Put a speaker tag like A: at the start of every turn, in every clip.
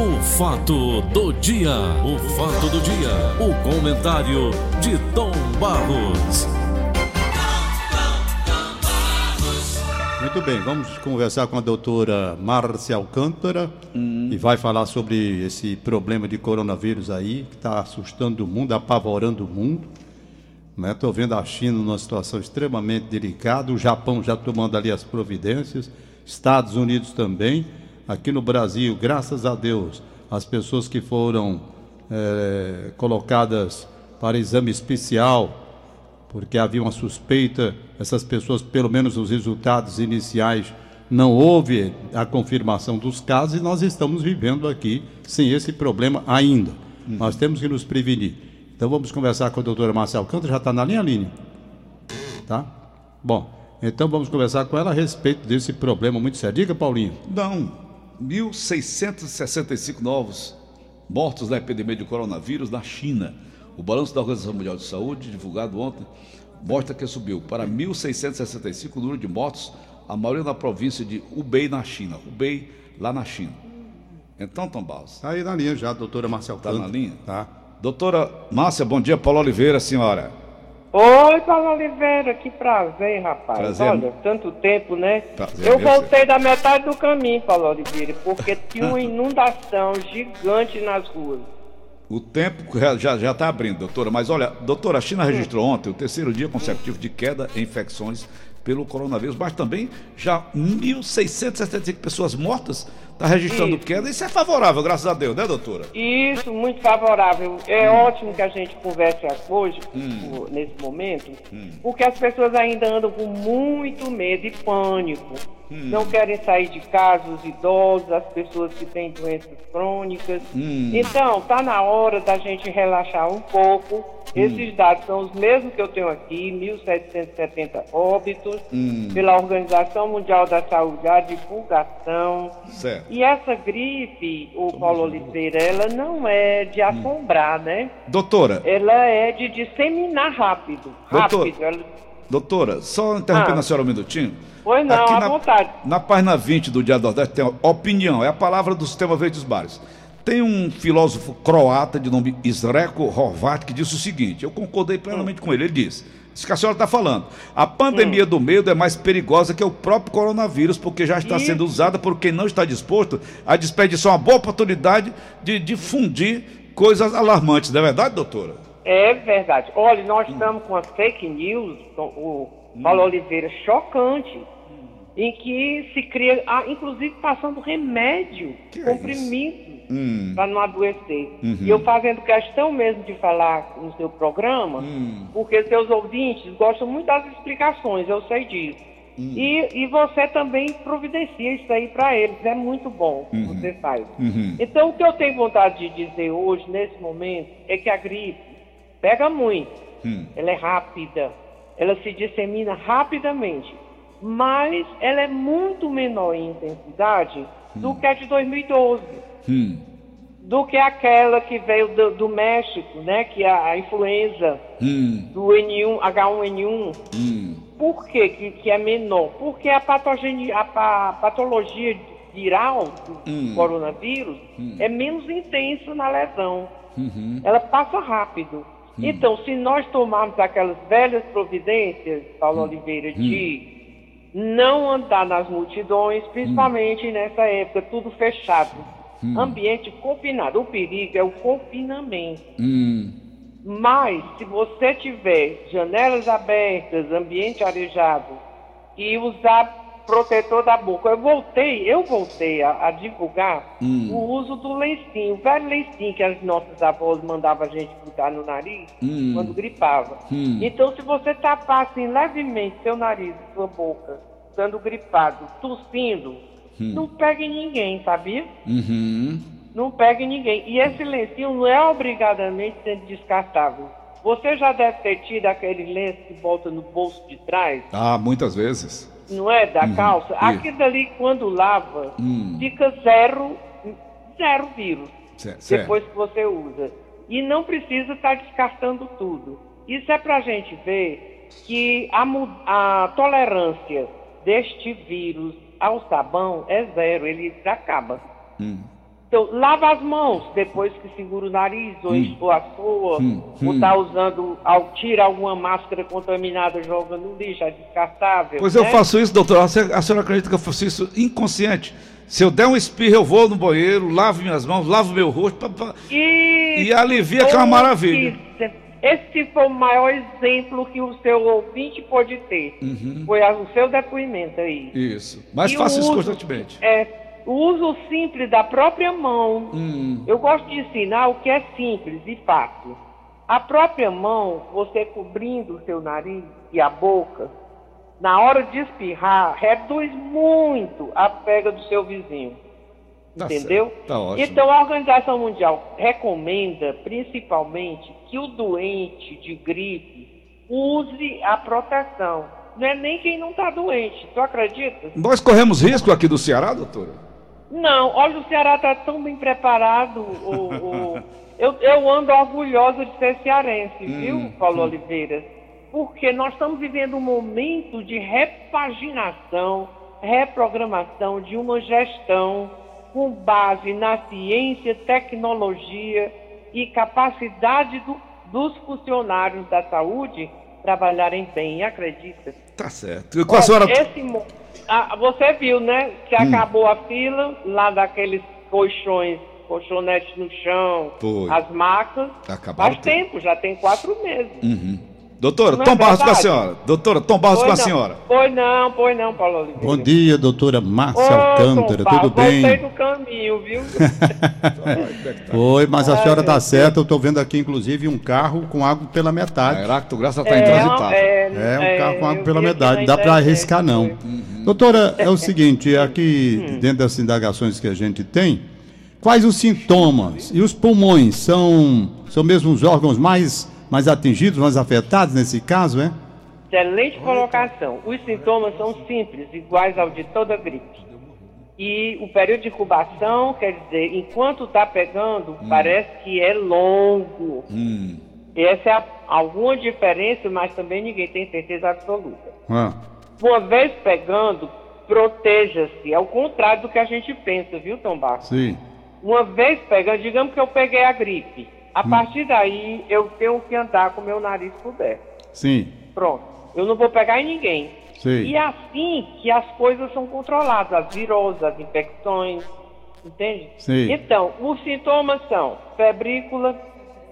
A: O fato do dia, o fato do dia, o comentário de Tom Barros.
B: Muito bem, vamos conversar com a doutora Márcia Alcântara hum. e vai falar sobre esse problema de coronavírus aí, que está assustando o mundo, apavorando o mundo. Estou né? vendo a China numa situação extremamente delicada, o Japão já tomando ali as providências, Estados Unidos também. Aqui no Brasil, graças a Deus, as pessoas que foram é, colocadas para exame especial porque havia uma suspeita, essas pessoas, pelo menos os resultados iniciais, não houve a confirmação dos casos e nós estamos vivendo aqui sem esse problema ainda. Nós temos que nos prevenir. Então vamos conversar com a doutora Marcel Alcântara, já está na linha, linha. Tá? Bom, então vamos conversar com ela a respeito desse problema muito sério. Diga, Paulinho.
C: Não, 1.665 novos mortos da epidemia de coronavírus na China. O balanço da Organização Mundial de Saúde, divulgado ontem, mostra que subiu para 1.665 o número de mortos, a maioria na província de Hubei, na China. Hubei, lá na China. Então, Tom Barros.
B: Está aí na linha já, doutora Márcia
C: Está na linha? Tá. Doutora Márcia, bom dia. Paulo Oliveira, senhora.
D: Oi, Paulo Oliveira, que prazer, rapaz. Prazer. Olha, tanto tempo, né? Prazer, eu voltei da metade do caminho, Paulo Oliveira, porque tinha uma inundação gigante nas ruas.
C: O tempo já está abrindo, doutora. Mas olha, doutora, a China registrou ontem o terceiro dia consecutivo de queda em infecções pelo coronavírus, mas também já 1.675 pessoas mortas está registrando isso. queda. Isso é favorável, graças a Deus, né, doutora?
D: Isso, muito favorável. É hum. ótimo que a gente converse hoje, hum. nesse momento, hum. porque as pessoas ainda andam com muito medo e pânico. Hum. Não querem sair de casa, os idosos, as pessoas que têm doenças crônicas. Hum. Então, está na hora da gente relaxar um pouco. Esses hum. dados são os mesmos que eu tenho aqui, 1.770 óbitos, pela Organização Mundial da Saúde, a divulgação. Certo. E essa gripe, o Paulo Oliveira, ela não é de assombrar, né?
C: Doutora.
D: Ela é de disseminar rápido.
C: Doutor, rápido. Ela... Doutora, só interrompendo ah. a senhora um minutinho.
D: Pois não, Aqui à
C: na,
D: vontade.
C: Na página 20 do Dia do Nordeste tem opinião, é a palavra do Sistema Verdes Bares. Tem um filósofo croata de nome Isreko Horvat que disse o seguinte: eu concordei plenamente hum. com ele. Ele disse isso que a senhora está falando. A pandemia hum. do medo é mais perigosa que o próprio coronavírus, porque já está Isso. sendo usada por quem não está disposto a desperdiçar uma boa oportunidade de difundir coisas alarmantes. Não é verdade, doutora?
D: É verdade. Olha, nós hum. estamos com as fake news, o Paulo hum. Oliveira, chocante, em que se cria, ah, inclusive passando remédio, que comprimido. É hum. para não adoecer. Uhum. E eu fazendo questão mesmo de falar no seu programa, hum. porque seus ouvintes gostam muito das explicações, eu sei disso. Hum. E, e você também providencia isso aí para eles, é muito bom que uhum. você faz. Uhum. Então, o que eu tenho vontade de dizer hoje, nesse momento, é que a gripe pega muito, hum. ela é rápida, ela se dissemina rapidamente, mas ela é muito menor em intensidade do hum. que a de 2012 hum. do que aquela que veio do, do México, né? Que é a, influenza hum. do N1, H1N1. Hum. Por que, que, é menor? Porque a, patogenia, a, patologia viral do hum. coronavírus hum. é menos intensa na lesão. Uhum. Ela passa rápido. Então, se nós tomarmos aquelas velhas providências, Paulo Oliveira, de não andar nas multidões, principalmente nessa época, tudo fechado Hum. Ambiente confinado. O perigo é o confinamento. Hum. Mas, se você tiver janelas abertas, ambiente arejado e usar protetor da boca, eu voltei, eu voltei a, a divulgar hum. o uso do lencinho, o velho lencinho que as nossas avós mandavam a gente botar no nariz hum. quando gripava. Hum. Então, se você tapar assim levemente seu nariz, sua boca, estando gripado, tossindo, Hum. Não pega em ninguém, sabia? Uhum. Não pega em ninguém. E esse lencinho não é obrigadamente sendo descartável. Você já deve ter tido aquele lenço que bota no bolso de trás?
C: Ah, muitas vezes.
D: Não é? Da uhum. calça? Aquilo dali, quando lava, hum. fica zero, zero vírus. Certo. Depois que você usa. E não precisa estar descartando tudo. Isso é para a gente ver que a, a tolerância deste vírus ao sabão é zero, ele acaba. Hum. Então, lava as mãos depois que segura o nariz, ou, hum. a sua, hum. ou está usando, ao, tira alguma máscara contaminada, joga no lixo, é descartável.
C: Pois né? eu faço isso, doutor. A senhora acredita que eu faço isso inconsciente? Se eu der um espirro, eu vou no banheiro, lavo minhas mãos, lavo meu rosto pra, pra... E... e alivia que é uma maravilha.
D: Esse foi o maior exemplo que o seu ouvinte pode ter. Uhum. Foi o seu depoimento aí.
C: Isso. Mas e faça isso constantemente.
D: É, o uso simples da própria mão. Hum. Eu gosto de ensinar o que é simples e fácil. A própria mão, você cobrindo o seu nariz e a boca, na hora de espirrar, reduz muito a pega do seu vizinho. Tá entendeu?
C: Tá
D: então a Organização Mundial recomenda principalmente que o doente de gripe use a proteção. Não é nem quem não está doente, tu acredita?
C: Nós corremos risco aqui do Ceará, doutora?
D: Não, olha, o Ceará está tão bem preparado. O, o... eu, eu, ando orgulhosa de ser cearense, hum, viu, Paulo hum. Oliveira? Porque nós estamos vivendo um momento de repaginação, reprogramação de uma gestão com base na ciência, tecnologia e capacidade do, dos funcionários da saúde trabalharem bem, acredita?
C: Tá certo. Com a senhora...
D: Esse, ah, você viu, né, que hum. acabou a fila lá daqueles colchões, colchonetes no chão, Foi. as macas. Acabaram Faz tempo, já tem quatro meses.
C: Uhum. Doutora, não Tom é Barros com a senhora. Doutora, Tom Barros com a senhora.
D: Pois não, pois não, Paulo Oliveira.
B: Bom dia, doutora Márcia Alcântara, tudo bem?
D: Voltei no caminho, viu?
B: Oi, mas a senhora está certa, eu estou vendo aqui, inclusive, um carro com água pela metade.
C: A Heracto Graça está é, intransitável.
B: É, é, um carro com água pela metade, não dá para arriscar não. Uhum. Doutora, é o seguinte, aqui hum. dentro das indagações que a gente tem, quais os sintomas? E os pulmões são, são mesmo os órgãos mais mais atingidos, mais afetados nesse caso, é?
D: Excelente colocação. Os sintomas são simples, iguais ao de toda gripe. E o período de incubação, quer dizer, enquanto está pegando, hum. parece que é longo. Hum. Essa é a, alguma diferença, mas também ninguém tem certeza absoluta. Ah. Uma vez pegando, proteja-se. É o contrário do que a gente pensa, viu, Tom Barros?
B: Sim.
D: Uma vez pegando, digamos que eu peguei a gripe. A hum. partir daí, eu tenho que andar com meu nariz coberto.
B: Sim.
D: Pronto. Eu não vou pegar em ninguém.
B: Sim.
D: E assim que as coisas são controladas, as viroses, as infecções, entende?
B: Sim.
D: Então, os sintomas são febrícula,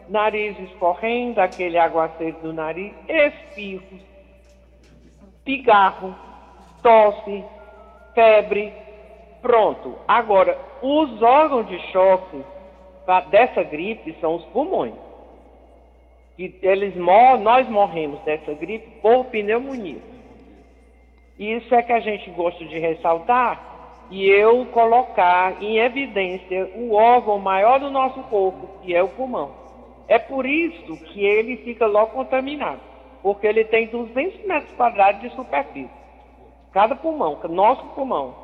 D: nariz escorrendo, aquele aguaceiro do nariz, espirros, pigarro, tosse, febre, pronto. Agora, os órgãos de choque dessa gripe são os pulmões. E eles mor nós morremos dessa gripe por pneumonia. Isso é que a gente gosta de ressaltar e eu colocar em evidência o órgão maior do nosso corpo, que é o pulmão. É por isso que ele fica logo contaminado, porque ele tem 200 metros quadrados de superfície. Cada pulmão, nosso pulmão.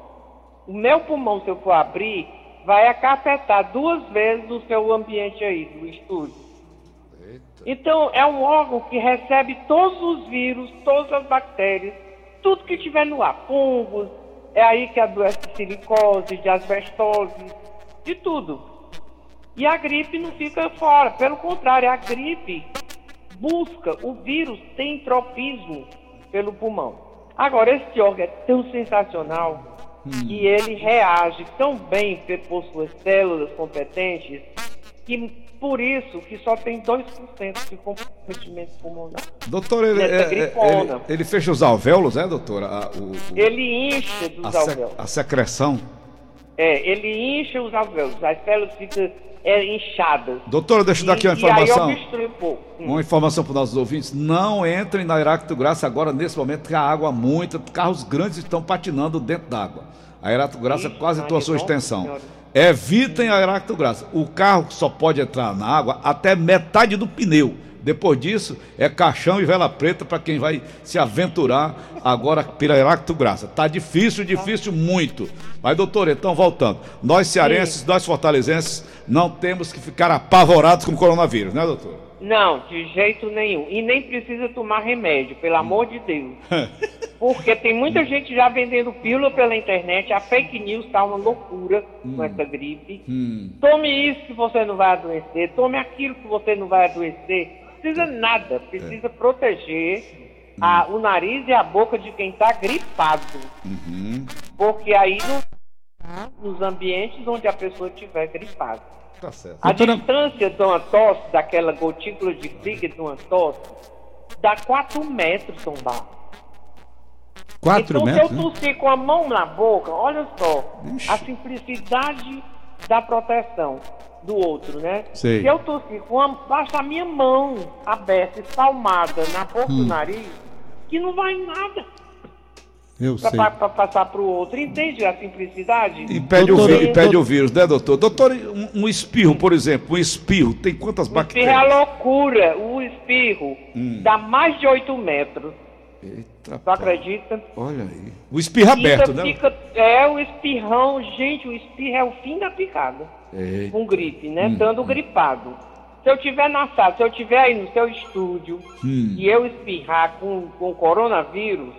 D: O meu pulmão, se eu for abrir, vai acarpetar duas vezes o seu ambiente aí, do estúdio. Eita. Então, é um órgão que recebe todos os vírus, todas as bactérias, tudo que tiver no ar, fungos, é aí que adoece silicose, de asbestose, de tudo. E a gripe não fica fora, pelo contrário, a gripe busca, o vírus tem tropismo pelo pulmão. Agora, esse órgão é tão sensacional hum. e ele reage tão bem por suas células competentes que por isso que só tem 2% de comprometimento pulmonar.
C: Doutor, ele, é, é, ele, ele, fecha os alvéolos, é, doutora? A,
D: o, o, ele incha dos
C: a
D: alvéolos.
C: a secreção?
D: É, ele incha os alvéolos, as células ficam é, inchadas.
C: Doutora, deixa eu dar aqui uma informação.
D: Um pouco.
C: Uma informação para os nossos ouvintes: não entrem na Iraque Graça agora, nesse momento, que a água muita, carros grandes estão patinando dentro d'água. A Iraque Graça Ixi, quase toda a sua extensão. Senhora. Evitem a aractograça. O carro só pode entrar na água até metade do pneu. Depois disso, é caixão e vela preta para quem vai se aventurar agora pela Graça. Tá difícil, difícil muito. Mas, doutor, então voltando. Nós cearenses, Sim. nós fortalezenses, não temos que ficar apavorados com o coronavírus, né, doutor?
D: Não, de jeito nenhum. E nem precisa tomar remédio, pelo amor de Deus. Porque tem muita gente já vendendo pílula pela internet, a fake news está uma loucura com essa gripe. Tome isso que você não vai adoecer, tome aquilo que você não vai adoecer. Precisa nada, precisa proteger a- o nariz e a boca de quem está gripado. Porque aí não nos ambientes onde a pessoa estiver gripada.
C: Tá certo.
D: A
B: Doutora-
D: distância de uma tosse, daquela gotícula de briga de uma tosse, dá 4 metros.
B: Quatro
D: então,
B: metros,
D: se eu
B: né?
D: tossir com a mão na boca, olha só, a simplicidade da proteção do outro, né?
B: Sei.
D: Se eu tossir com a, basta a minha mão aberta, espalmada na boca
B: Hum.
D: do nariz, que não vai nada
B: Eu sei.
D: para passar para o outro. Entende a simplicidade?
C: Impede, o,
B: Doutora-
C: vi- impede o vírus, né, doutor? Doutor, um, um espirro, por exemplo, um espirro tem quantas
D: O espirro é
C: bactérias?
D: a loucura. O espirro
C: Hum.
D: dá mais de 8 metros.
C: Eita,
D: Tu acredita?
C: Olha aí. O espirro aberto,
D: Fica-
C: né?
D: é o espirrão, gente, o espirro é o fim da picada.
C: Eita.
D: Com gripe, né?
C: Hum.
D: Estando gripado. Se eu tiver na sala, se eu tiver aí no seu estúdio
C: Hum.
D: e eu espirrar com, com coronavírus,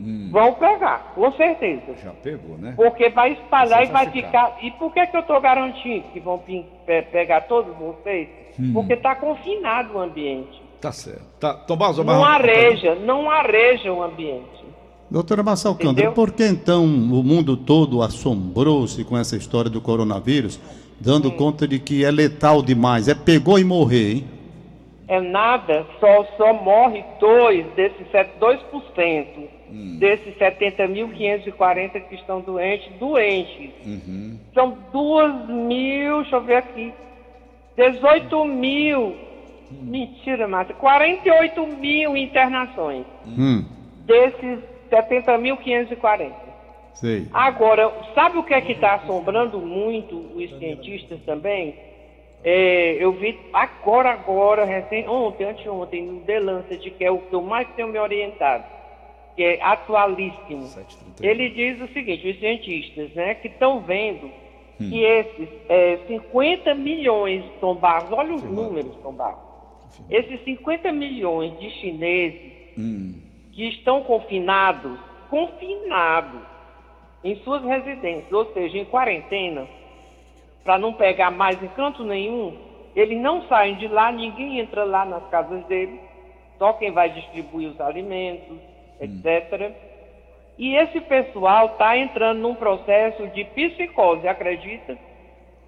C: Hum.
D: vão pegar, com certeza.
C: Já pegou, né?
D: Porque vai espalhar
C: Você
D: e
C: vai
D: vai
C: ficar.
D: ficar. E por que, que eu estou garantindo que vão pegar todos vocês?
C: Hum.
D: Porque está confinado o ambiente.
C: Tá certo. Tá, Tomás,
D: Não areja, não areja o ambiente.
B: Doutora? Cândara, por que então o mundo todo assombrou-se com essa história do coronavírus, dando conta de que é letal demais? É pegou e morrer, hein?
D: É nada, só, só morre dois desses set- 2% desses 70.540 que estão doentes, doentes. São duas mil, deixa eu ver aqui, 18 mil, mentira, Márcia, 48 mil internações
B: Hum,
D: desses 70.540.
B: sei.
D: Agora, sabe o que é que está assombrando muito os cientistas também? É, eu vi agora, agora, recém, ontem, anteontem, no The Lancet, que é o que eu mais tenho me orientado, que é atualíssimo.
C: 7,31.
D: Ele diz o seguinte, os cientistas, né, que estão vendo que esses é, 50 milhões de Barros, olha os números, Tom Barros, esses 50 milhões de chineses
C: Hum.
D: que estão confinados, confinados em suas residências, ou seja, em quarentena, para não pegar mais em canto nenhum, eles não saem de lá, ninguém entra lá nas casas deles, só quem vai distribuir os alimentos, etc. E esse pessoal está entrando num processo de psicose, acredita?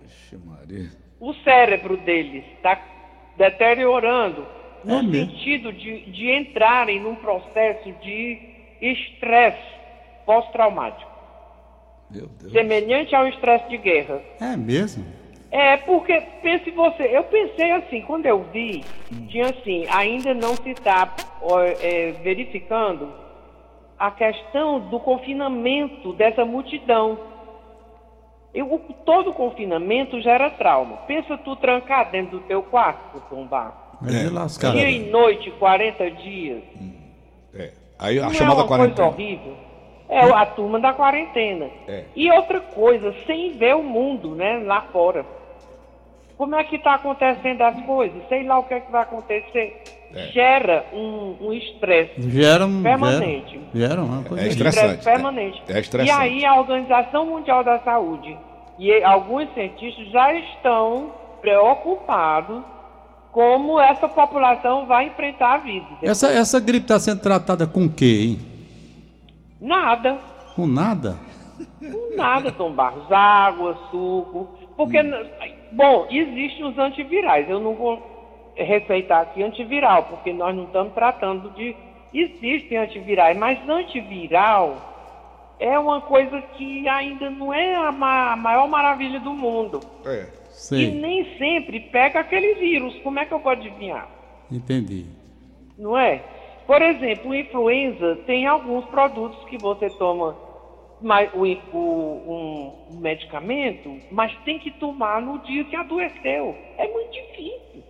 C: Vixe, Maria.
D: o cérebro deles está deteriorando no
B: É mesmo?
D: sentido de, de entrarem num processo de estresse pós-traumático, semelhante ao estresse de guerra.
B: É mesmo?
D: É, porque, pense você, eu pensei assim, quando eu vi, tinha assim, ainda não se está verificando a questão do confinamento dessa multidão. Eu, o- todo confinamento gera trauma. Pensa tu trancar dentro do teu quarto, Tombar.
B: É lascar.
D: Dia e noite, 40 dias.
C: É. Aí a
D: Não é
C: chamada
D: uma
C: quarentena.
D: coisa horrível. É a turma da quarentena.
C: É.
D: E outra coisa, sem ver o mundo, né, lá fora. Como é que está acontecendo as coisas? Sei lá o que é que vai acontecer.
C: É.
D: Gera um um estresse.
B: Gera um.
D: Permanente.
B: Gera, gera uma coisa.
C: É estressante.
D: Permanente.
C: É estressante.
D: E aí a Organização Mundial da Saúde e alguns cientistas já estão preocupados como essa população vai enfrentar a vida.
B: Essa, essa gripe está sendo tratada com o quê, hein?
D: Nada.
B: Com nada?
D: Nada, Tom Barros. Água, suco. Porque, bom, existem os antivirais. Eu não vou receitar aqui antiviral, porque nós não estamos tratando de. Existem antivirais, mas antiviral é uma coisa que ainda não é a, ma- a maior maravilha do mundo.
C: É.
D: E
B: Sei.
D: nem sempre pega aquele vírus. Como é que eu vou adivinhar?
B: Entendi.
D: não é? Por exemplo, o influenza tem alguns produtos que você toma mas, o, o- um medicamento, mas tem que tomar no dia que adoeceu. É muito difícil.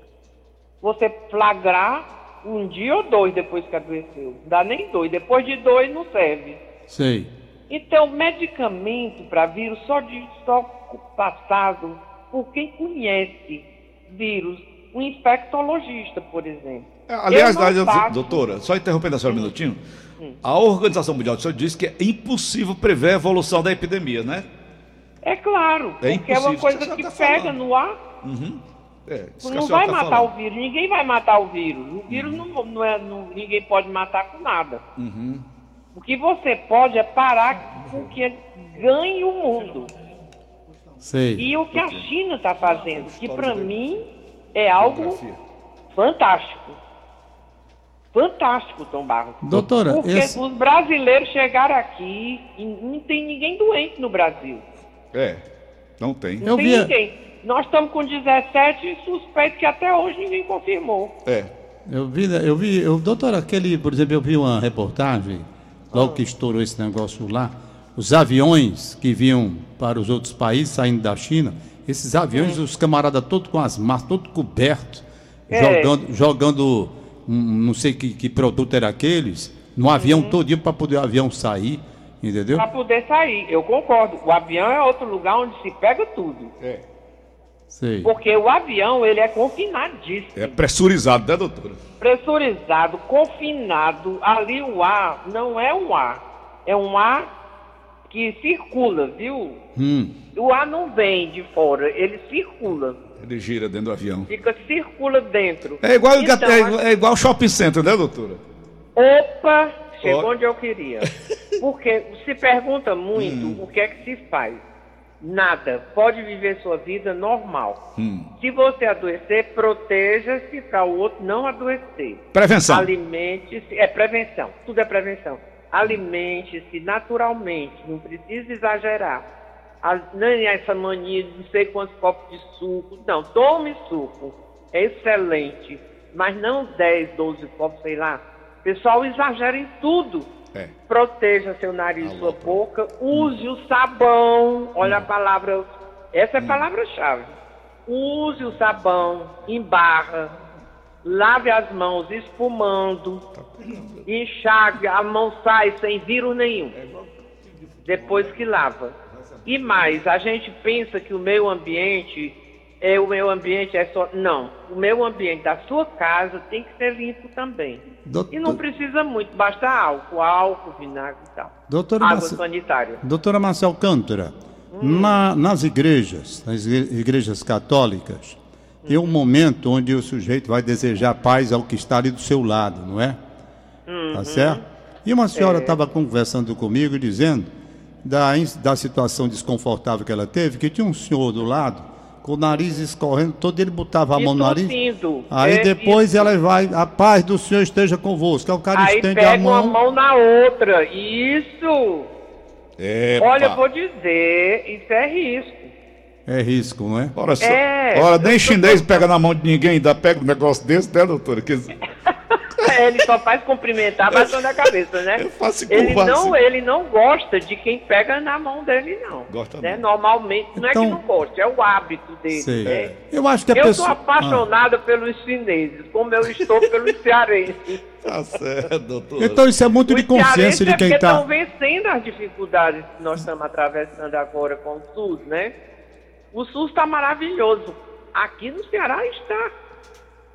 D: Você flagrar um dia ou dois depois que adoeceu. Não dá nem dois. Depois de dois não serve.
B: Sei.
D: Então, medicamento para vírus só, de, só passado por quem conhece vírus um infectologista, por exemplo.
C: É, aliás, faço... doutora, só interrompendo a senhora um minutinho. Hum. A Organização Mundial de Saúde diz que é impossível prever a evolução da epidemia, né?
D: É claro, é porque é uma coisa que tá pega falando. no ar. Uhum. É, não vai tá matar falando. o vírus, ninguém vai matar o vírus. O vírus uhum. não, não, é, não, ninguém pode matar com nada. Uhum. O que você pode é parar com que ganhe o mundo.
B: Sei.
D: E o que a China está fazendo, que para mim é algo fantástico. Fantástico, Tom Barros.
B: Doutora,
D: porque esse... os brasileiros chegaram aqui e não tem ninguém doente no Brasil.
C: É, não tem.
D: Não Eu tem via... ninguém. Nós estamos com 17 suspeitos que até hoje ninguém confirmou.
C: É.
B: Eu vi, eu vi, eu, doutora, aquele, por exemplo, eu vi uma reportagem, logo que estourou esse negócio lá, os aviões que vinham para os outros países saindo da China, esses aviões, os camaradas todos com as máscaras, todos cobertos, é. jogando, jogando um, não sei que, que, produto era aqueles, no avião uhum. todinho para poder o avião sair. Entendeu?
D: Para poder sair, eu concordo. O avião é outro lugar onde se pega tudo.
C: É.
B: Sei.
D: Porque o avião, ele é confinadíssimo.
C: É pressurizado, né, doutora?
D: Pressurizado, confinado. Ali o ar não é um ar. É um ar que circula, viu?
B: Hum.
D: O ar não vem de fora, ele circula.
C: Ele gira dentro do avião.
D: Fica, circula dentro.
C: É igual, então, é, é igual shopping center, né, doutora?
D: Opa! Chegou oh. onde eu queria. Porque se pergunta muito hum. o que é que se faz. Nada. Pode viver sua vida normal. Hum. Se você adoecer, proteja-se para o outro não adoecer.
C: Prevenção.
D: Alimente-se. É prevenção. Tudo é prevenção. Alimente-se naturalmente. Não precisa exagerar. nem essa mania de não sei quantos copos de suco. Não, tome suco. É excelente. Mas não 10, 12 copos, sei lá o pessoal exagera em tudo. É. Proteja seu nariz, sua boca, use hum. o sabão. Olha hum. a palavra, essa é a hum. palavra-chave. Use o sabão em barra, lave as mãos espumando, tá enxague, a mão sai sem vírus nenhum. É depois que lava. E mais, a gente pensa que o meio ambiente é o meu ambiente é só. Não, o meu ambiente da sua casa tem que ser limpo também. Doutor... E não precisa muito, basta álcool, álcool, vinagre e tal.
B: Doutora
D: Água Marce... sanitária.
B: Doutora Marcel Cântora, hum. na, nas igrejas, nas igrejas católicas, hum. tem um momento onde o sujeito vai desejar paz ao que está ali do seu lado, não é? Hum, tá certo? E uma senhora estava é. conversando comigo dizendo da, da situação desconfortável que ela teve, que tinha um senhor do lado com o nariz escorrendo, todo ele botava a mão no nariz. Aí é, depois isso. ela vai, a paz do Senhor esteja convosco. Aí o cara
D: Aí
B: estende
D: pega
B: a mão.
D: uma mão na outra. Isso! Epa. Olha, eu vou dizer, isso é risco.
B: É risco, não é?
C: Ora, só, é, ora nem chinês tô... pega na mão de ninguém, ainda pega um negócio desse, né, doutora? Que...
D: ele só faz cumprimentar batendo a cabeça, né?
C: Eu faço
D: ele não, ele não gosta de quem pega na mão dele, não.
C: Gosta
D: né? Normalmente, não é que então- não gosta, é o hábito dele. Né?
B: Eu acho que a
D: eu
B: pessoa...
D: sou apaixonada ah. pelos chineses, como eu estou pelos cearenses.
C: Tá certo, doutor.
B: Então isso é muito de consciência de quem está...
D: estão vencendo as dificuldades que nós estamos atravessando agora com o SUS, né? O SUS está maravilhoso. Aqui no Ceará está.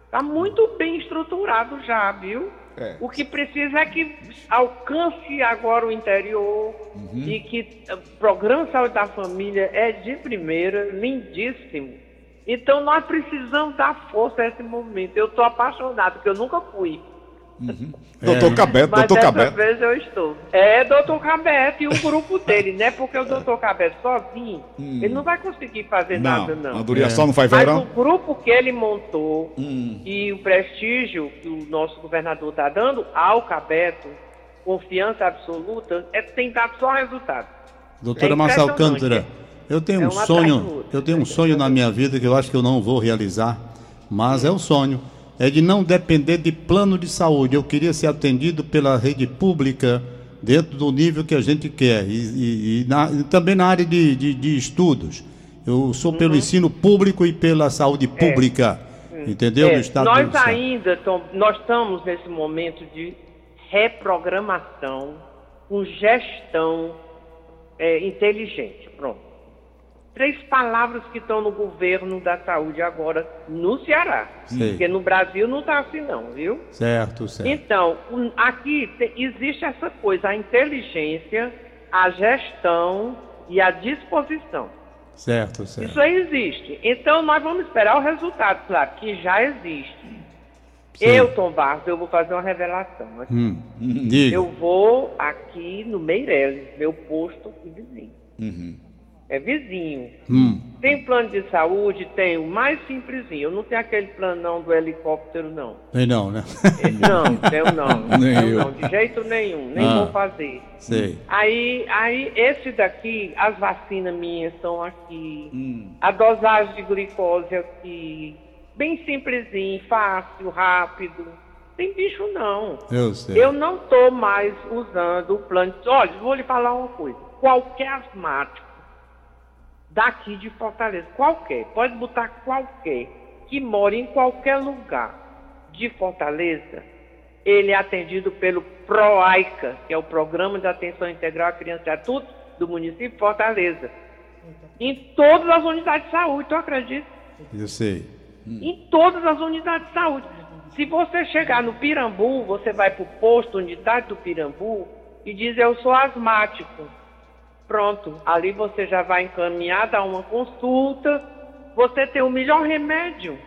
D: Está muito bem estruturado já, viu? É. O que precisa é que alcance agora o interior uhum. e que o programa Saúde da Família é de primeira, lindíssimo. Então nós precisamos dar força a esse movimento. Eu estou apaixonado, porque eu nunca fui.
C: Uhum. Doutor é. Cabeto, Mas doutor Cabeto.
D: vez eu estou. É, doutor Cabeto e o grupo dele, né? Porque o doutor Cabeto sozinho, hum. ele não vai conseguir fazer não, nada, não.
C: A duração é. não faz verão.
D: Mas o grupo que ele montou hum. e o prestígio que o nosso governador está dando ao Cabeto, confiança absoluta, é, tem dado só resultado.
B: Doutora é Marcel Cântara, eu tenho é um sonho, eu tenho um sonho na minha vida que eu acho que eu não vou realizar, mas hum. é um sonho é de não depender de plano de saúde. Eu queria ser atendido pela rede pública dentro do nível que a gente quer e, e, e, na, e também na área de, de, de, estudos. Eu sou uhum. pelo ensino público e pela saúde é. pública, é. entendeu?
D: É. nós ainda tom, nós estamos nesse momento de reprogramação com gestão é, inteligente. Pronto. Três palavras que estão no governo da saúde agora no Ceará.
B: Sei.
D: Porque no Brasil não está assim não, viu?
B: Certo, certo.
D: Então, aqui te- existe essa coisa, a inteligência, a gestão e a disposição.
B: Certo, certo.
D: Isso aí existe. Então, nós vamos esperar o resultado, claro, que já existe.
B: Sim.
D: Eu, Tom Barros, eu vou fazer uma revelação. aqui.
B: Hum, diga.
D: Eu vou aqui no Meireles, meu posto aqui vizinho. É vizinho.
B: Hum,
D: Tem plano de saúde? Tem o mais simplesinho. Eu não tenho aquele plano não do helicóptero, não.
B: tem não, né?
D: É, Não, tenho não.
C: Nem eu.
D: não, de jeito nenhum. Nem
B: Ah.
D: vou fazer.
B: Sei.
D: Aí, aí, esse daqui, as vacinas minhas estão aqui.
C: Hum.
D: A dosagem de glicose aqui. Bem simplesinho, fácil, rápido. Tem bicho não.
B: Eu sei.
D: Eu não estou mais usando o plano. Olha, vou lhe falar uma coisa. Qualquer asmático daqui de Fortaleza, qualquer, pode botar qualquer, que mora em qualquer lugar de Fortaleza, ele é atendido pelo PROAICA, que é o Programa de Atenção Integral à Criança e Adulto do município de Fortaleza. Em todas as unidades de saúde, tu acredita?
B: Eu sei.
D: em todas as unidades de saúde. Se você chegar no Pirambu, você vai para o posto, unidade do Pirambu, e diz eu sou asmático. Pronto, ali você já vai encaminhado a uma consulta, você tem o melhor remédio,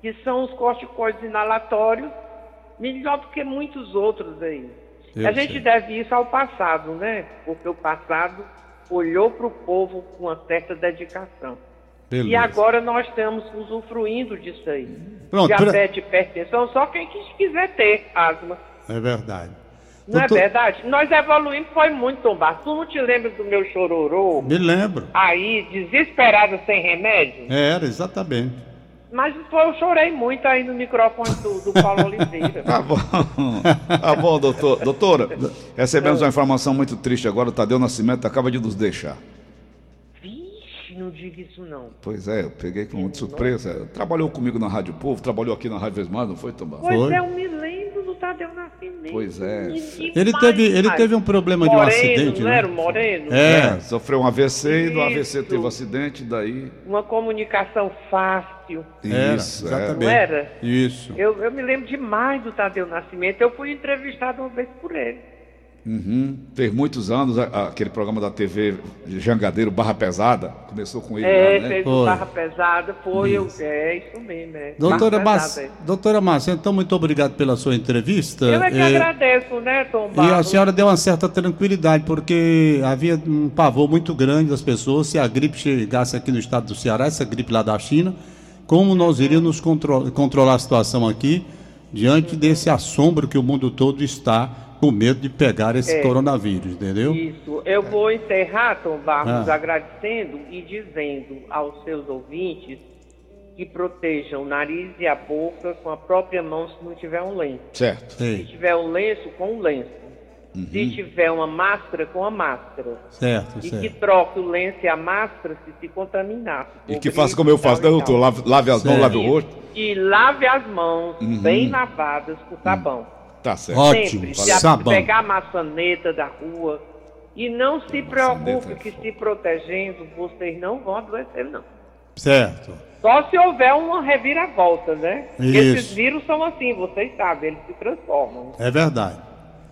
D: que são os corticoides inalatórios, melhor do que muitos outros aí.
B: Eu
D: a gente
B: sei.
D: deve isso ao passado, né? Porque o passado olhou para o povo com uma certa dedicação.
B: Beleza.
D: E agora nós estamos usufruindo disso aí.
B: Pronto,
D: Diabetes, hipertensão, só quem quis- quiser ter asma.
B: É verdade.
D: Não
B: Doutor-
D: é verdade? Nós evoluímos, foi muito tombar. Tu não te lembra do meu chororô?
B: Me lembro.
D: Aí, desesperado sem remédio?
B: Era, exatamente.
D: Mas eu chorei muito aí no microfone do, do Paulo Oliveira.
C: Tá bom. Tá bom, doutor. Doutora, recebemos uma informação muito triste agora. O Tadeu Nascimento acaba de nos deixar.
D: Vixe, não diga isso não.
C: Pois é, eu peguei com de surpresa. Trabalhou comigo na Rádio Povo, trabalhou aqui na Rádio Vesmar, não foi, Tomás?
D: Pois
B: Foi.
D: é, eu me do Tadeu Nascimento.
C: Pois é.
B: Ele teve, ele teve um problema de um
D: Moreno,
B: acidente,
D: não
B: né?
D: era o Moreno?
B: É.
C: Sofreu um AVC e do AVC teve um acidente, daí.
D: Uma comunicação fácil.
B: Era,
C: Isso, é.
B: exatamente.
D: Não era?
B: Isso.
D: Eu, eu me lembro demais do Tadeu Nascimento. Eu fui entrevistado uma vez por ele.
C: Uhum. Fez muitos anos aquele programa da TV de Jangadeiro Barra Pesada. Começou com ele
D: É,
C: lá, né?
D: o Barra Pesada, foi, eu, é isso mesmo. É.
B: Doutora, Mas,
D: Pesada,
B: doutora Márcia, então muito obrigado pela sua entrevista.
D: é. Eu é que
B: É,
D: agradeço, né, Tom
B: E a senhora deu uma certa tranquilidade, porque havia um pavor muito grande das pessoas se a gripe chegasse aqui no estado do Ceará, essa gripe lá da China, como nós iríamos contro- controlar a situação aqui diante desse assombro que o mundo todo está com medo de pegar esse
D: É.
B: coronavírus, entendeu?
D: Isso. Eu vou encerrar, Tom Barros,
B: Ah.
D: agradecendo e dizendo aos seus ouvintes que protejam o nariz e a boca com a própria mão se não tiver um lenço.
C: Certo.
D: Se
B: Sei,
D: tiver um lenço, com um lenço. Se tiver uma máscara, com a máscara.
B: certo,
D: E que
B: certo.
D: troque o lenço e a máscara se se contaminar. se
C: E que faça como eu
D: e
C: faço, né,
D: e
C: doutor? Lave, lave as mãos,
B: Certo.
C: lave o rosto.
D: E lave as mãos
C: Uhum.
D: bem lavadas com sabão.
C: Tá certo.
B: Ótimo,
D: Sempre. Se a-
B: sabão.
D: pegar a maçaneta da rua. E não se preocupe
C: é
D: que se protegendo, vocês não vão adoecer, não.
B: Certo.
D: Só se houver uma reviravolta, né?
B: Isso.
D: Esses vírus são assim, vocês sabem, eles se transformam.
B: É verdade.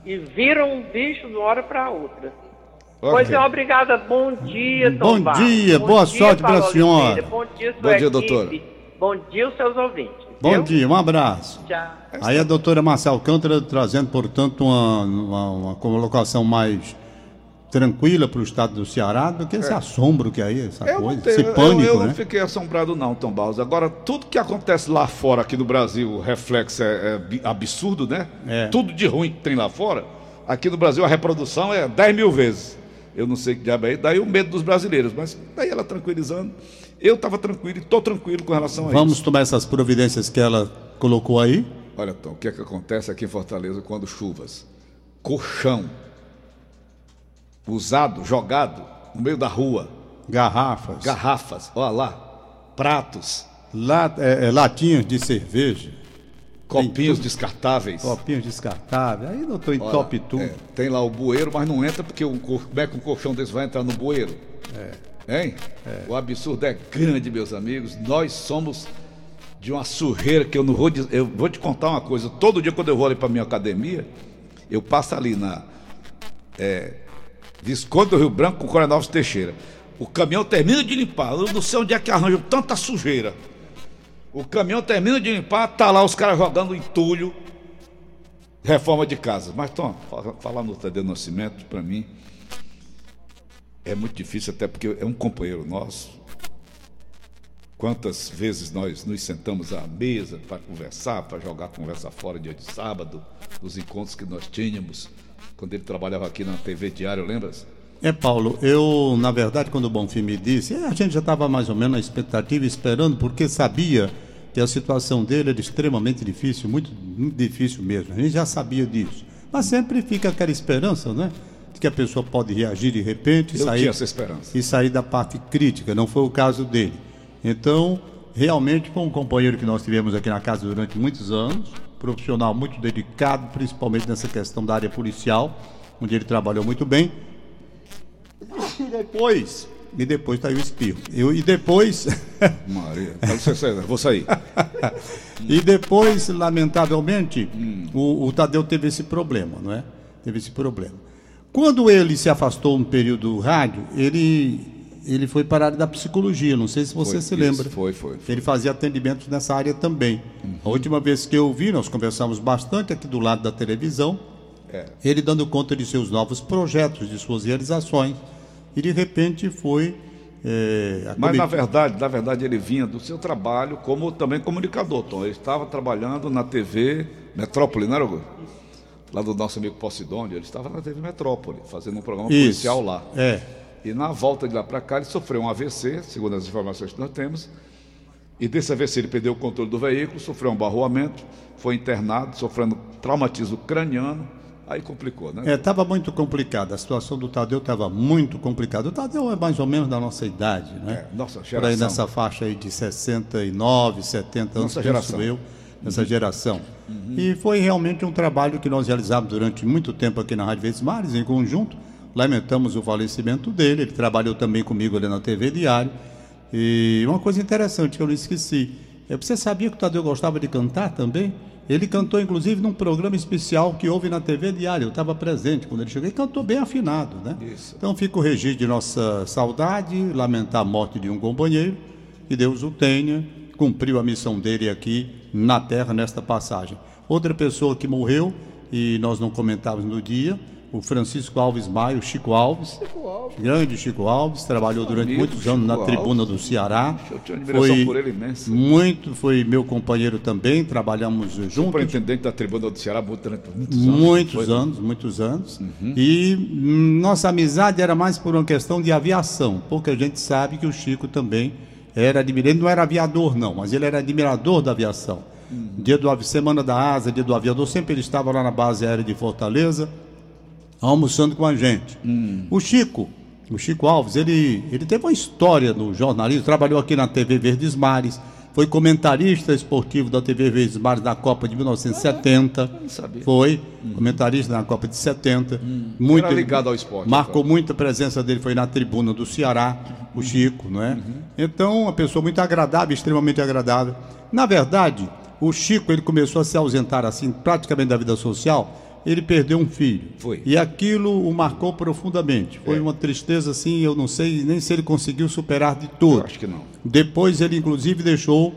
D: E viram um bicho de uma hora para outra.
C: Ok.
D: Pois é, obrigada. Bom dia, Tom
B: Bom
D: Barros.
B: dia, boa sorte pra
D: Paulo
B: senhora.
D: Bom dia, sua
C: Bom dia,
D: equipe.
C: doutora.
D: Bom dia, os seus ouvintes.
B: Bom
D: viu?
B: dia, um abraço.
D: Tchau.
B: Aí a doutora Marcia Alcântara trazendo, portanto, uma, uma, uma colocação mais tranquila para o estado do Ceará do que esse assombro que é aí, essa
C: Eu
B: coisa,
C: tenho,
B: esse
C: eu-
B: pânico,
C: eu,
B: né?
C: não fiquei assombrado não, Tom Barros. Agora, tudo que acontece lá fora, aqui no Brasil, o reflexo é, é absurdo, né?
B: É.
C: Tudo de ruim que tem lá fora. Aqui no Brasil a reprodução é 10 mil vezes. Eu não sei que diabo é. Daí o medo dos brasileiros. Mas daí ela tranquilizando. Eu estava tranquilo e estou tranquilo com relação a
B: Vamos
C: isso.
B: tomar essas providências que ela colocou aí?
C: Olha, Tom, o que é que acontece aqui em Fortaleza quando chuvas? Colchão usado, jogado no meio da rua.
B: Garrafas,
C: Garrafas, olha lá. Pratos,
B: la- é, é, latinhas de cerveja,
C: copinhos descartáveis.
B: copinhos descartáveis. Aí, doutor, entope tudo.
C: é, tem lá o bueiro, mas não entra porque o, cor- como é que um colchão desse vai entrar no bueiro? Hein? É. O absurdo é grande, meus amigos. Nós somos de uma surreira que eu não vou dizer. Eu vou te contar uma coisa. Todo dia, quando eu vou ali para minha academia, eu passo ali na é, Visconde do Rio Branco com Coronel Teixeira. O caminhão termina de limpar. Eu não sei onde é que arranjam tanta sujeira. O caminhão termina de limpar, tá lá os caras jogando entulho, reforma de casa. Mas, Tom, falar no Tadeu Nascimento, para mim, é muito difícil, até porque é um companheiro nosso. Quantas vezes nós nos sentamos à mesa para conversar, para jogar conversa fora dia de sábado, os encontros que nós tínhamos, quando ele trabalhava aqui na TV Diário, lembra-se?
B: É, Paulo, eu, na verdade, quando o Bonfim me disse, a gente já estava mais ou menos na expectativa, esperando, porque sabia que a situação dele era extremamente difícil, muito, muito difícil mesmo. A gente já sabia disso. Mas sempre fica aquela esperança, né? Que a pessoa pode reagir de repente
C: eu
B: sair, e sair da parte crítica. Não foi o caso dele. Então, realmente foi um companheiro que nós tivemos aqui na casa durante muitos anos, profissional muito dedicado, principalmente nessa questão da área policial, onde ele trabalhou muito bem. E depois e depois tá aí o espirro. Eu, e depois.
C: Maria, vou sair.
B: e depois, lamentavelmente, hum. o, o, Tadeu teve esse problema, não é? Teve esse problema. Quando ele se afastou um período do rádio, ele, ele foi para a área da psicologia. Não sei se você
C: foi,
B: se lembra.
C: Isso, foi, foi,
B: foi, Ele fazia atendimentos nessa área também. Uhum. A última vez que eu vi, nós conversamos bastante aqui do lado da televisão. É. Ele dando conta de seus novos projetos, de suas realizações e de repente foi.
C: É, Mas na verdade, na verdade ele vinha do seu trabalho como também comunicador, Tom. Ele estava trabalhando na TV Metrópole, não era, Hugo? Lá do nosso amigo Posidônio, ele estava na TV Metrópole, fazendo um programa Isso. policial lá.
B: É.
C: E na volta de lá para cá, ele sofreu um AVC, segundo as informações que nós temos. E desse AVC ele perdeu o controle do veículo, sofreu um barroamento, foi internado, sofrendo traumatismo craniano Aí complicou, né?
B: É, estava muito complicada. A situação do Tadeu estava muito complicada. O Tadeu é mais ou menos da nossa idade, né?
C: É, nossa geração.
B: Por aí nessa faixa aí de 69, 70 anos, nossa geração. eu, nessa uhum. geração. Uhum. E foi realmente um trabalho que nós realizamos durante muito tempo aqui na Rádio Verdes Mares, em conjunto. Lamentamos o falecimento dele. Ele trabalhou também comigo ali na TV Diário. E uma coisa interessante que eu não esqueci. É, você sabia que o Tadeu gostava de cantar também? Ele cantou, inclusive, num programa especial que houve na TV Diário. Eu estava presente quando ele chegou e cantou bem afinado, né?
C: Isso.
B: Então fica o registro de nossa saudade, lamentar a morte de um companheiro, que Deus o tenha, cumpriu a missão dele aqui na Terra nesta passagem. Outra pessoa que morreu, e nós não comentávamos no dia, o Francisco Alves Maio, Chico Alves, Chico Alves. grande Chico Alves, trabalhou durante amigo, muitos anos Chico na tribuna Alves. do Ceará.
C: Eu tinha foi por ele imensa.
B: Muito, foi meu companheiro também, trabalhamos juntos.
C: Superintendente da tribuna do Ceará durante muitos anos.
B: Muitos anos, muitos anos. Uhum. E hum, nossa amizade era mais por uma questão de aviação. Pouca gente sabe que o Chico também era admirador, ele não era aviador não, mas ele era admirador da aviação. Uhum. Dia do Semana da Asa, dia do aviador, sempre ele estava lá na base aérea de Fortaleza almoçando com a gente. Hum. O Chico, o Chico Alves, ele, ele teve uma história no jornalismo, trabalhou aqui na TV Verdes Mares, foi comentarista esportivo da TV Verdes Mares na Copa de 1970. Ah, foi hum. comentarista na Copa de 70. Hum.
C: Muito Era ligado ao esporte.
B: Marcou então. muita presença dele, foi na tribuna do Ceará, o uhum. Chico, não é? Uhum. Então, uma pessoa muito agradável, extremamente agradável. Na verdade, o Chico ele começou a se ausentar assim praticamente da vida social ele perdeu um filho.
C: Foi.
B: E aquilo o marcou profundamente. Foi é. uma tristeza assim, eu não sei nem se ele conseguiu superar de tudo. Eu
C: acho que não.
B: Depois ele inclusive deixou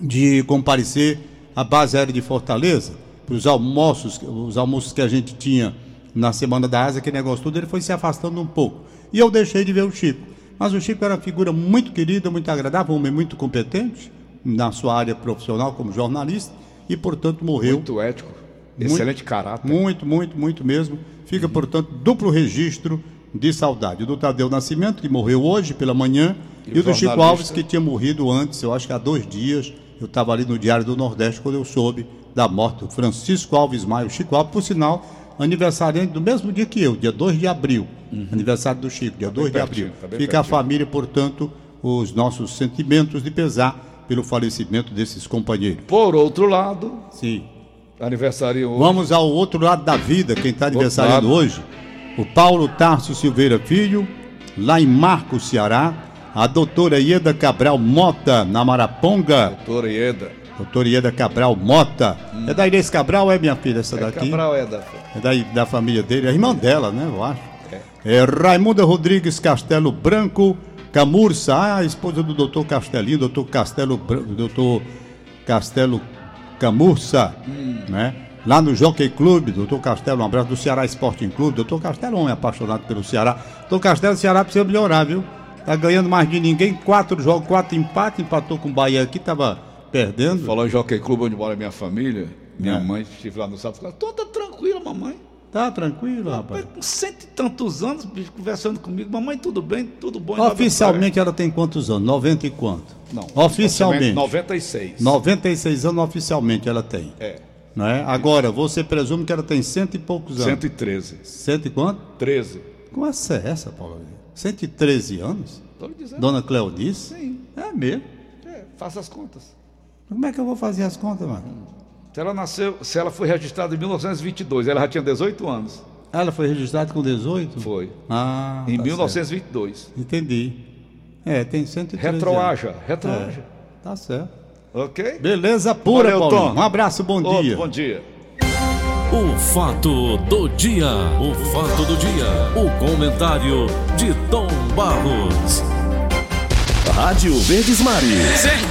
B: de comparecer à base aérea de Fortaleza para os almoços, os almoços que a gente tinha na semana da asa, que negócio tudo, ele foi se afastando um pouco. E eu deixei de ver o Chico. Mas o Chico era uma figura muito querida, muito agradável, um homem muito competente na sua área profissional como jornalista e, portanto, morreu.
C: Muito ético Excelente caráter.
B: Muito, muito, muito mesmo. Fica, uhum. portanto, duplo registro de saudade. O do Tadeu Nascimento, que morreu hoje pela manhã, e, e o do Chico Alves, que tinha morrido antes, eu acho que há dois dias. Eu estava ali no Diário do Nordeste quando eu soube da morte do Francisco Alves Maio. Chico Alves, por sinal, aniversariante do mesmo dia que eu, dia 2 de abril. Uhum. Aniversário do Chico, dia tá 2 de abril. Tá Fica pertinho. a família, portanto, os nossos sentimentos de pesar pelo falecimento desses companheiros.
C: Por outro lado,
B: sim
C: Aniversário hoje.
B: Vamos ao outro lado da vida, quem está aniversariando hoje. O Paulo Tarso Silveira Filho, lá em Marcos, Ceará. A doutora Ieda Cabral Mota, na Maraponga.
C: Doutora Ieda.
B: Doutora Ieda Cabral Mota. Hum. É da Inês Cabral, é minha filha, essa é daqui?
C: Cabral é da...
B: É da, da família dele, é irmã dela, né, eu acho. É. é Raimunda Rodrigues Castelo Branco, Camurça, a esposa do doutor Castelinho, doutor Castelo, doutor Castelo Camurça, hum. né? Lá no Jockey Clube, doutor Castelo, um abraço do Ceará Sporting Clube. Doutor Castelo é um homem apaixonado pelo Ceará. Doutor Castelo, o Ceará precisa melhorar, viu? Tá ganhando mais de ninguém, quatro jogos, quatro empates, empatou com o Bahia aqui, tava perdendo.
C: Falou em Jockey Clube, onde mora minha família. Minha é. mãe, estive lá no sábado, falou, toda tranquila, mamãe.
B: Tá tranquilo, rapaz.
C: Com cento e tantos anos, bicho, conversando comigo. Mamãe, tudo bem? Tudo bom?
B: Oficialmente ela tem quantos anos? 90 e quanto?
C: Não.
B: Oficialmente.
C: 96.
B: 96 anos oficialmente ela tem.
C: É.
B: Não é? Agora, você presume que ela tem cento e poucos anos?
C: 113.
B: Cento e quanto?
C: 13.
B: Como é essa, Paulo? 113 anos?
C: Estou lhe dizendo.
B: Dona Cleodice?
C: Sim.
B: É mesmo?
C: É, faça as contas.
B: Como é que eu vou fazer as contas, mano?
C: Se ela nasceu, se ela foi registrada em 1922, ela já tinha 18 anos.
B: Ela foi registrada com 18?
C: Foi.
B: Ah.
C: Em tá 1922.
B: Certo. Entendi. É, tem 113
C: Retroaja, retroaja.
B: É, tá certo.
C: Ok?
B: Beleza pura,
C: Valeu,
B: Paulinho.
C: Tom.
B: Um abraço, bom
C: Outro
B: dia.
C: Bom dia.
A: O fato do dia. O fato do dia. O comentário de Tom Barros.
E: Rádio Verdes Mares.